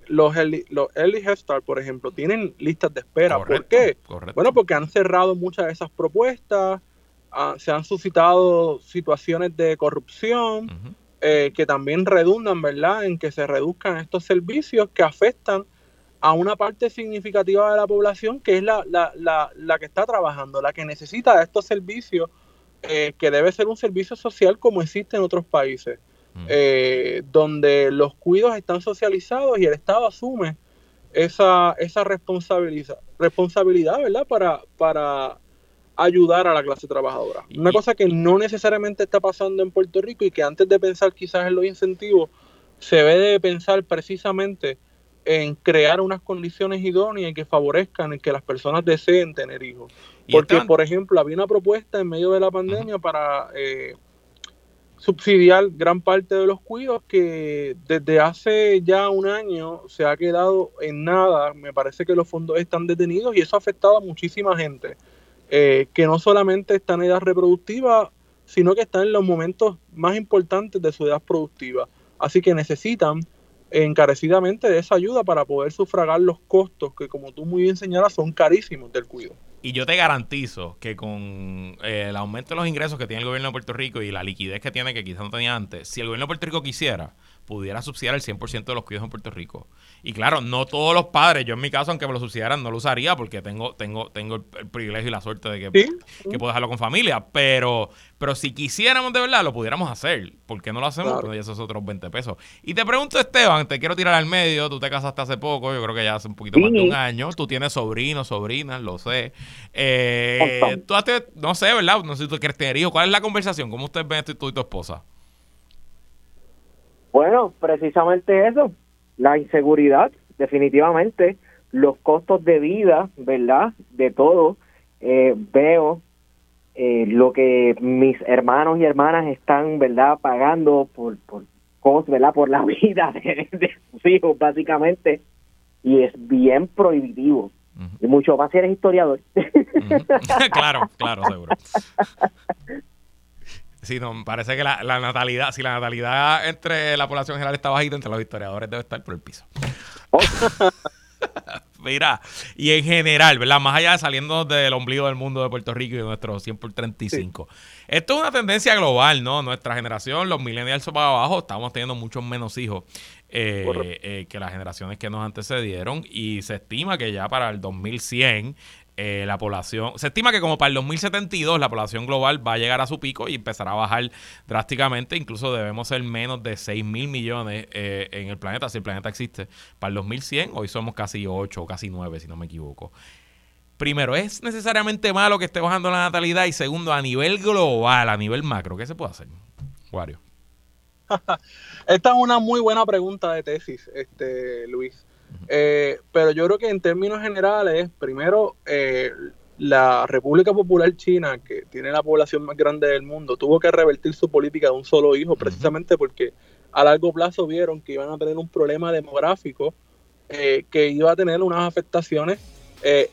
Speaker 4: los early, los early Head Start, por ejemplo, tienen listas de espera. ¿Por qué? Bueno, porque han cerrado muchas de esas propuestas, ah, se han suscitado situaciones de corrupción eh, que también redundan, ¿verdad?, en que se reduzcan estos servicios que afectan a una parte significativa de la población que es la, la, la, la que está trabajando, la que necesita estos servicios, eh, que debe ser un servicio social como existe en otros países, mm. eh, donde los cuidos están socializados y el Estado asume esa, esa responsabilidad, responsabilidad ¿verdad? Para, para ayudar a la clase trabajadora. Una cosa que no necesariamente está pasando en Puerto Rico y que antes de pensar quizás en los incentivos, se debe de pensar precisamente en crear unas condiciones idóneas que favorezcan que las personas deseen tener hijos. Porque, por ejemplo, había una propuesta en medio de la pandemia para eh, subsidiar gran parte de los cuidos que desde hace ya un año se ha quedado en nada. Me parece que los fondos están detenidos y eso ha afectado a muchísima gente eh, que no solamente está en edad reproductiva, sino que está en los momentos más importantes de su edad productiva. Así que necesitan encarecidamente de esa ayuda para poder sufragar los costos que, como tú muy bien señalas, son carísimos del cuidado.
Speaker 1: Y yo te garantizo que con eh, el aumento de los ingresos que tiene el gobierno de Puerto Rico y la liquidez que tiene, que quizás no tenía antes, si el gobierno de Puerto Rico quisiera, pudiera subsidiar el 100% de los cuidados en Puerto Rico. Y claro, no todos los padres, yo en mi caso, aunque me lo subsidiaran, no lo usaría porque tengo tengo tengo el, privilegio y la suerte de que, que puedo dejarlo con familia. Pero pero si quisiéramos de verdad, lo pudiéramos hacer. ¿Por qué no lo hacemos? Claro. Pues esos otros 20 pesos. Y te pregunto, Esteban, te quiero tirar al medio. Tú te casaste hace poco, yo creo que ya hace un poquito más de un año. Tú tienes sobrinos, sobrinas, lo sé. Eh, tú haces, no sé, ¿verdad? No sé si tú quieres tener hijos. ¿Cuál es la conversación? ¿Cómo ustedes ven esto tú y tu esposa?
Speaker 3: Bueno, precisamente eso, la inseguridad, definitivamente, los costos de vida, ¿verdad? De todo. Eh, veo eh, lo que mis hermanos y hermanas están, ¿verdad? Pagando por, por, ¿verdad? Por la [laughs] vida de, sus hijos, básicamente. Y es bien prohibitivo. Y mucho más si eres historiador. [laughs]
Speaker 1: claro, claro, seguro. [laughs] Sí, no, parece que la, natalidad, si la natalidad entre la población general está bajita, entre los historiadores debe estar por el piso. Oh. [laughs] Mira, y en general, ¿verdad? Más allá de saliendo del ombligo del mundo de Puerto Rico y de nuestro 100 por 35. Esto es una tendencia global, ¿no? Nuestra generación, los millennials para abajo, estamos teniendo muchos menos hijos eh, eh, que las generaciones que nos antecedieron y se estima que ya para el 2100 eh, la población, se estima que como para el 2072 la población global va a llegar a su pico y empezará a bajar drásticamente, incluso debemos ser menos de 6 mil millones eh, en el planeta, si el planeta existe. Para el 2100 hoy somos casi 8 o casi 9, si no me equivoco. Primero, ¿es necesariamente malo que esté bajando la natalidad? Y segundo, a nivel global, a nivel macro, ¿qué se puede hacer? Wario. [laughs]
Speaker 4: Esta es una muy buena pregunta de tesis, este Luis. Eh, pero yo creo que en términos generales, primero, eh, la República Popular China, que tiene la población más grande del mundo, tuvo que revertir su política de un solo hijo, precisamente porque a largo plazo vieron que iban a tener un problema demográfico eh, que iba a tener unas afectaciones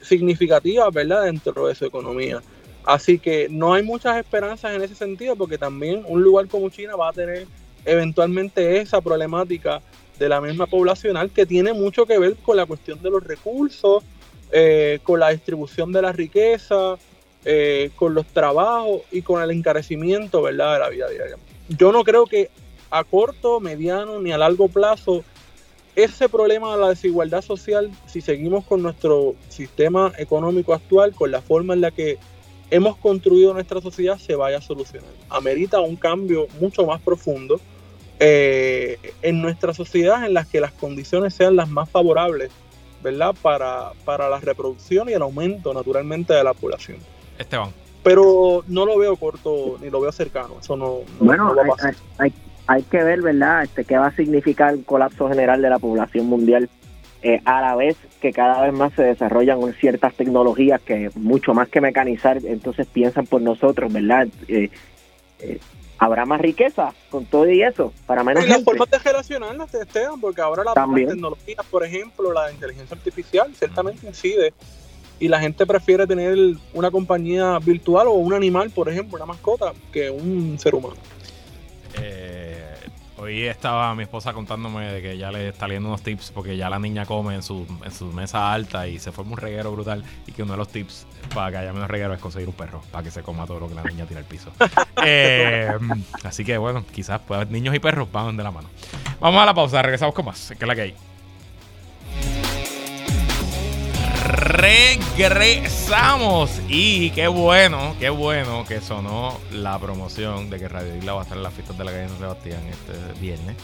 Speaker 4: significativas, ¿verdad?, dentro de su economía. Así que no hay muchas esperanzas en ese sentido, porque también un lugar como China va a tener eventualmente esa problemática de la misma poblacional que tiene mucho que ver con la cuestión de los recursos, eh, con la distribución de la riqueza, eh, con los trabajos y con el encarecimiento ¿verdad? de la vida diaria. Yo no creo que a corto, mediano ni a largo plazo ese problema de la desigualdad social, si seguimos con nuestro sistema económico actual, con la forma en la que hemos construido nuestra sociedad, se vaya a solucionar. Amerita un cambio mucho más profundo eh, en nuestra sociedad en las que las condiciones sean las más favorables, ¿verdad? Para, para la reproducción y el aumento naturalmente de la población.
Speaker 1: Esteban.
Speaker 4: Pero no lo veo corto ni lo veo cercano, eso no,
Speaker 3: bueno, Hay, hay, que ver, ¿verdad? Este, qué va a significar el colapso general de la población mundial eh, a la vez que cada vez más se desarrollan ciertas tecnologías que mucho más que mecanizar, entonces piensan por nosotros, ¿verdad? Eh, eh habrá más riqueza con todo y eso para menos y
Speaker 4: las formas de relacionarlas Esteban porque ahora la tecnología por ejemplo la inteligencia artificial ciertamente incide y la gente prefiere tener una compañía virtual o un animal por ejemplo una mascota que un ser humano.
Speaker 1: Eh, Hoy estaba mi esposa contándome de que ya le está leyendo unos tips porque ya la niña come en su, en su mesa alta y se forma un reguero brutal y que uno de los tips para que haya menos reguero es conseguir un perro para que se coma todo lo que la niña tira al piso. [laughs] Eh, así que bueno, quizás haber niños y perros van de la mano. Vamos a la pausa, regresamos con más, que es la que hay. Regresamos y qué bueno, qué bueno que sonó la promoción de que Radio Isla va a estar en las fiestas de la calle San Sebastián este viernes,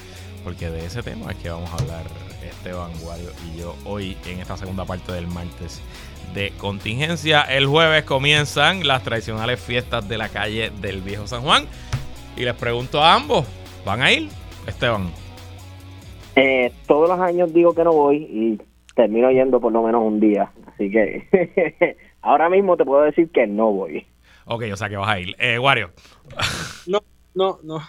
Speaker 1: porque de ese tema es que vamos a hablar Esteban Guario y yo hoy en esta segunda parte del martes de contingencia. El jueves comienzan las tradicionales fiestas de la calle del Viejo San Juan y les pregunto a ambos, ¿van a ir, Esteban?
Speaker 3: Eh, todos los años digo que no voy y termino yendo por lo menos un día. Así que [laughs] ahora mismo te puedo decir que no voy.
Speaker 1: Ok, o sea que vas a ir. Eh, Wario.
Speaker 4: no, no, no.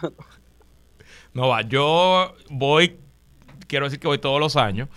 Speaker 1: No va. Yo voy, quiero decir que voy todos los años,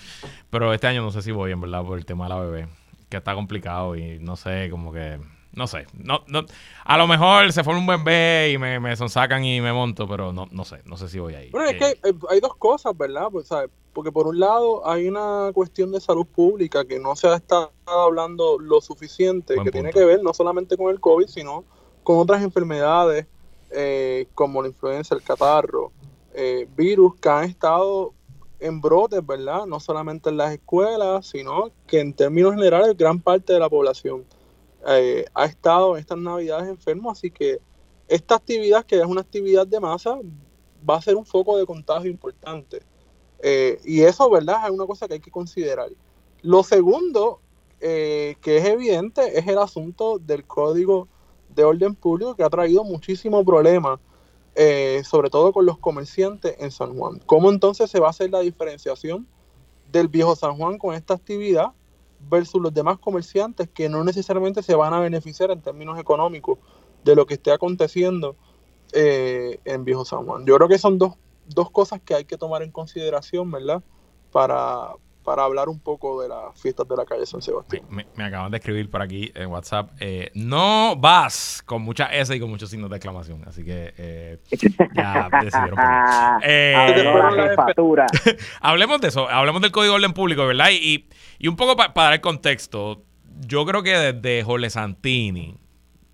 Speaker 1: pero este año no sé si voy, en verdad, por el tema de la bebé, que está complicado y no sé, como que no sé. No, no, a lo mejor se forma un buen B y me, me sonsacan y me monto, pero no, no sé. No sé si voy ahí.
Speaker 4: Bueno, es que
Speaker 1: Eh,
Speaker 4: hay, hay dos cosas, ¿verdad? Pues, ¿sabes? Porque por un lado hay una cuestión de salud pública que no se ha estado hablando lo suficiente, que tiene que ver no solamente con el COVID, sino con otras enfermedades eh, como la influenza, el catarro, eh, virus que han estado en brotes, ¿verdad? No solamente en las escuelas, sino que en términos generales gran parte de la población eh, ha estado en estas navidades enfermo, así que esta actividad, que es una actividad de masa, va a ser un foco de contagio importante. Eh, y eso, ¿verdad? Es una cosa que hay que considerar. Lo segundo, eh, que es evidente, es el asunto del código de orden público que ha traído muchísimo problema, sobre todo con los comerciantes en San Juan. ¿Cómo entonces se va a hacer la diferenciación del viejo San Juan con esta actividad versus los demás comerciantes que no necesariamente se van a beneficiar en términos económicos de lo que esté aconteciendo eh, en Viejo San Juan. Yo creo que son dos, dos cosas que hay que tomar en consideración, ¿verdad? Para, para hablar un poco de las fiestas de la calle San Sebastián.
Speaker 1: Me, me acaban de escribir por aquí en WhatsApp. eh, no vas con mucha S y con muchos signos de exclamación. Así que eh, ya [laughs] decidieron por. Eh, [laughs] hablemos de eso, hablemos del Código de Orden Público, ¿verdad? Y, y un poco pa- para dar el contexto, yo creo que desde Jorge Santini,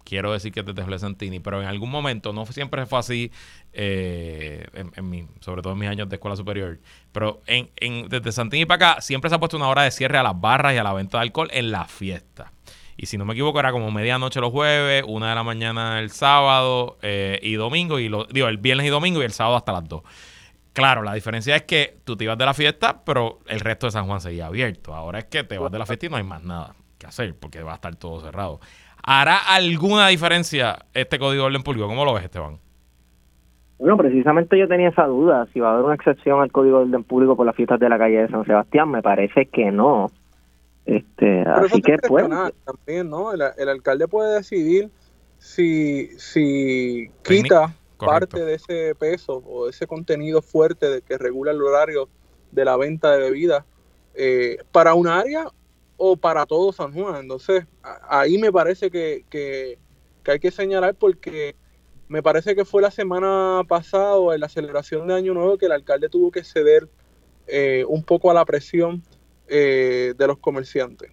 Speaker 1: quiero decir que desde Jorge Santini, pero en algún momento, no siempre fue así, eh, en, sobre todo en mis años de escuela superior, pero en, en- desde Santini para acá siempre se ha puesto una hora de cierre a las barras y a la venta de alcohol en la fiesta. Y si no me equivoco, era como medianoche los jueves, una de la mañana el sábado eh, y domingo, y lo, digo, el viernes y domingo y el sábado hasta las 2. Claro, la diferencia es que tú te ibas de la fiesta, pero el resto de San Juan seguía abierto. Ahora es que te vas de la fiesta y no hay más nada que hacer porque va a estar todo cerrado. ¿Hará alguna diferencia este código de orden público? ¿Cómo lo ves, Esteban?
Speaker 3: Bueno, precisamente yo tenía esa duda, si va a haber una excepción al Código de Orden Público por las fiestas de la calle de San Sebastián, me parece que no. Este,
Speaker 4: Pero
Speaker 3: así
Speaker 4: es
Speaker 3: que pues,
Speaker 4: también, ¿no? El, el alcalde puede decidir si, si quita
Speaker 1: correcto.
Speaker 4: parte de ese peso o de ese contenido fuerte de que regula el horario de la venta de bebidas eh, para un área o para todo San Juan. Entonces, a- ahí me parece que, que- que hay que señalar porque me parece que fue la semana pasada o en la celebración de Año Nuevo que el alcalde tuvo que ceder eh, un poco a la presión eh, de los comerciantes.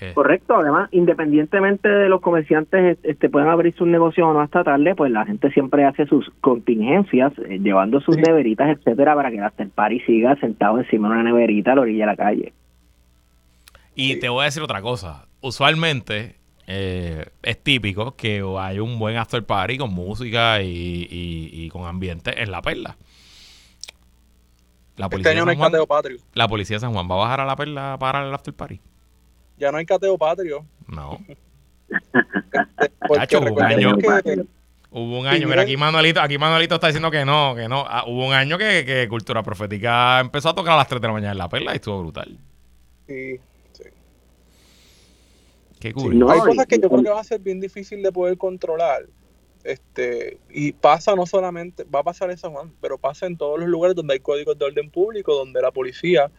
Speaker 1: Eh,
Speaker 3: Correcto, además, independientemente de los comerciantes este, puedan abrir sus negocios o no hasta tarde, pues la gente siempre hace sus contingencias, eh, llevando sus
Speaker 4: Sí.
Speaker 3: neveritas, etcétera, para que el after party siga sentado encima de una neverita a la orilla de la calle.
Speaker 1: Y te voy a decir otra cosa. Usualmente eh, es típico que hay un buen after party con música y, y- y con ambiente en la perla. La
Speaker 4: Este
Speaker 1: policía,
Speaker 4: año no
Speaker 1: San
Speaker 4: hay
Speaker 1: Juan,
Speaker 4: cateo patrio.
Speaker 1: la policía de San Juan va a bajar a la perla para el after party.
Speaker 4: Ya no hay cateo patrio.
Speaker 1: No. [laughs]
Speaker 4: Porque
Speaker 1: Cacho, hubo un
Speaker 3: año-
Speaker 4: que
Speaker 1: Hubo un año, mira, aquí Manuelito, aquí Manuelito está diciendo que no, que no. Ah, hubo un año que, que Cultura Profética empezó a tocar a las 3 de la mañana en la perla y estuvo brutal.
Speaker 4: sí.
Speaker 1: Qué cool.
Speaker 3: No,
Speaker 4: hay
Speaker 3: y-
Speaker 4: cosas que yo
Speaker 3: y-
Speaker 4: creo que va a ser bien difícil de poder controlar. Este, y pasa no solamente, va a pasar en San Juan, pero pasa en todos los lugares donde hay códigos de orden público, donde la policía,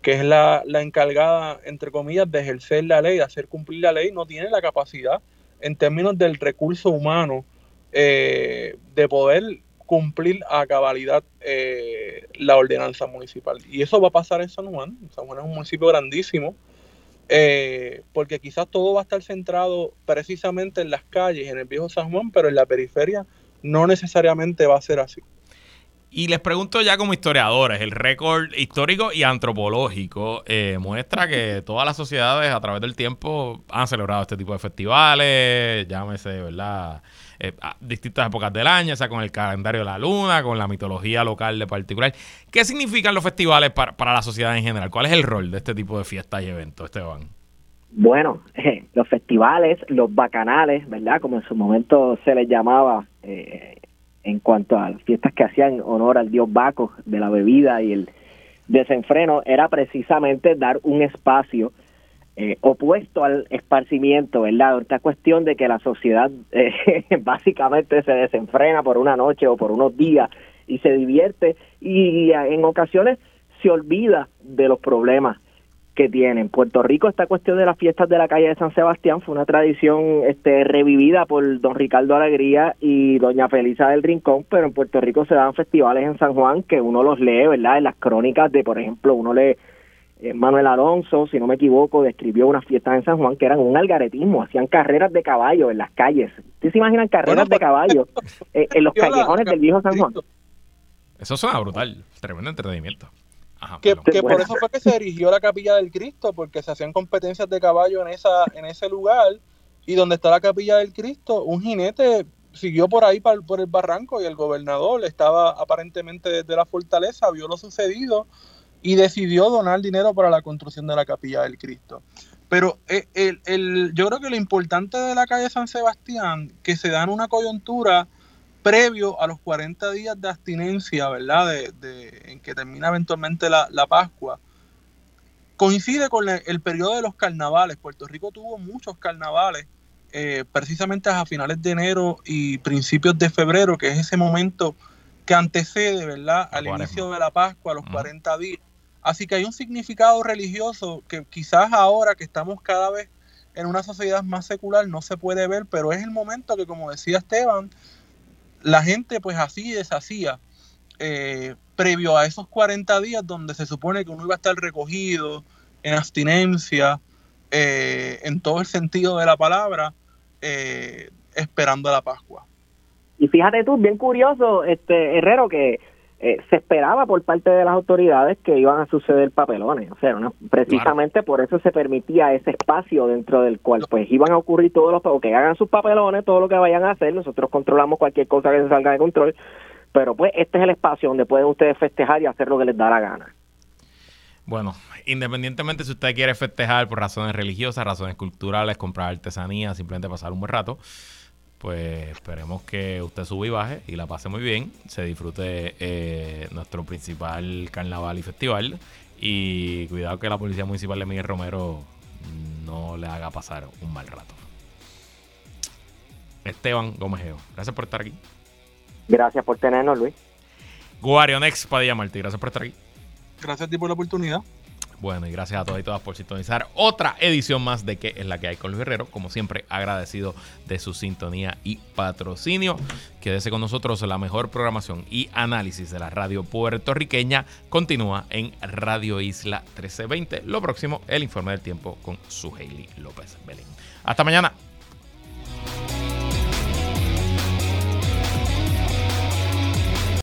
Speaker 4: que es la, la encargada, entre comillas, de ejercer la ley, de hacer cumplir la ley, no tiene la capacidad en términos del recurso humano eh, de poder cumplir a cabalidad eh, la ordenanza municipal. Y eso va a pasar en San Juan. San Juan es un municipio grandísimo, eh, porque quizás todo va a estar centrado precisamente en las calles, en el viejo San Juan, pero en la periferia no necesariamente va a ser así.
Speaker 1: Y les pregunto ya como historiadores, el récord histórico y antropológico eh, muestra que todas las sociedades a través del tiempo han celebrado este tipo de festivales, llámese, ¿verdad? Eh, a distintas épocas del año, o sea, con el calendario de la luna, con la mitología local de particular. ¿Qué significan los festivales para, para la sociedad en general? ¿Cuál es el rol de este tipo de fiestas y eventos, Esteban?
Speaker 3: Bueno, [laughs] eh, los festivales, los bacanales, ¿verdad? Como en su momento se les llamaba eh, en cuanto a las fiestas que hacían honor al dios Baco de la bebida y el desenfreno, era precisamente dar un espacio eh, opuesto al esparcimiento, ¿verdad? Esta cuestión de que la sociedad eh, [laughs] básicamente se desenfrena por una noche o por unos días y se divierte y en ocasiones se olvida de los problemas que tienen. Puerto Rico, esta cuestión de las fiestas de la calle de San Sebastián fue una tradición este, revivida por don Ricardo Alegría y doña Felisa del Rincón, pero en Puerto Rico se dan festivales en San Juan que uno los lee, ¿verdad? En las crónicas de, por ejemplo, uno lee Manuel Alonso, si no me equivoco, describió unas fiestas en San Juan que eran un algaretismo, hacían carreras de caballo en las calles. ¿Ustedes se imaginan carreras de caballo [laughs] eh, en los callejones del viejo San Juan?
Speaker 1: Eso suena brutal, tremendo entretenimiento.
Speaker 4: que, por eso fue que se erigió la capilla del Cristo, porque se hacían competencias de caballo en esa en ese lugar y donde está la capilla del Cristo, un jinete siguió por ahí por el barranco y el gobernador estaba aparentemente desde la fortaleza, vio lo sucedido y decidió donar dinero para la construcción de la capilla del Cristo. Pero eh, el, yo creo que lo importante de la calle San Sebastián, que se da en una coyuntura previo a los 40 días de abstinencia, ¿verdad? De, en que termina eventualmente la, Pascua, coincide con el, periodo de los carnavales. Puerto Rico tuvo muchos carnavales, eh, precisamente a finales de enero y principios de febrero, que es ese momento que antecede, ¿verdad?, al inicio de la Pascua, a los 40 días. Así que hay un significado religioso que quizás ahora que estamos cada vez en una sociedad más secular no se puede ver, pero es el momento que, como decía Esteban, la gente pues así deshacía eh, previo a esos 40 días donde se supone que uno iba a estar recogido en abstinencia, eh, en todo el sentido de la palabra, eh, esperando la Pascua.
Speaker 3: Y fíjate tú, bien curioso, este Herrero, que eh, se esperaba por parte de las autoridades que iban a suceder papelones, o sea, precisamente por eso se permitía ese espacio dentro del cual pues iban a ocurrir todos los, o que hagan sus papelones, todo lo que vayan a hacer, nosotros controlamos cualquier cosa que se salga de control, pero pues este es el espacio donde pueden ustedes festejar y hacer lo que les da la gana.
Speaker 1: Bueno, independientemente si usted quiere festejar por razones religiosas, razones culturales, comprar artesanía, simplemente pasar un buen rato, pues esperemos que usted suba y baje y la pase muy bien, se disfrute eh, nuestro principal carnaval y festival y cuidado que la Policía Municipal de Miguel Romero no le haga pasar un mal rato. Esteban Gómez gracias por estar aquí.
Speaker 3: Gracias por tenernos, Luis.
Speaker 1: Guarionex Padilla Martí, gracias por estar aquí.
Speaker 4: Gracias a ti por la oportunidad.
Speaker 1: Bueno, y gracias a todos y todas por sintonizar otra edición más de que es la que hay con Luis Guerrero. Como siempre, agradecido de su sintonía y patrocinio. Quédese con nosotros. La mejor programación y análisis de la radio puertorriqueña continúa en Radio Isla 1320. Lo próximo, el informe del tiempo con su Hailey López Belén. Hasta mañana.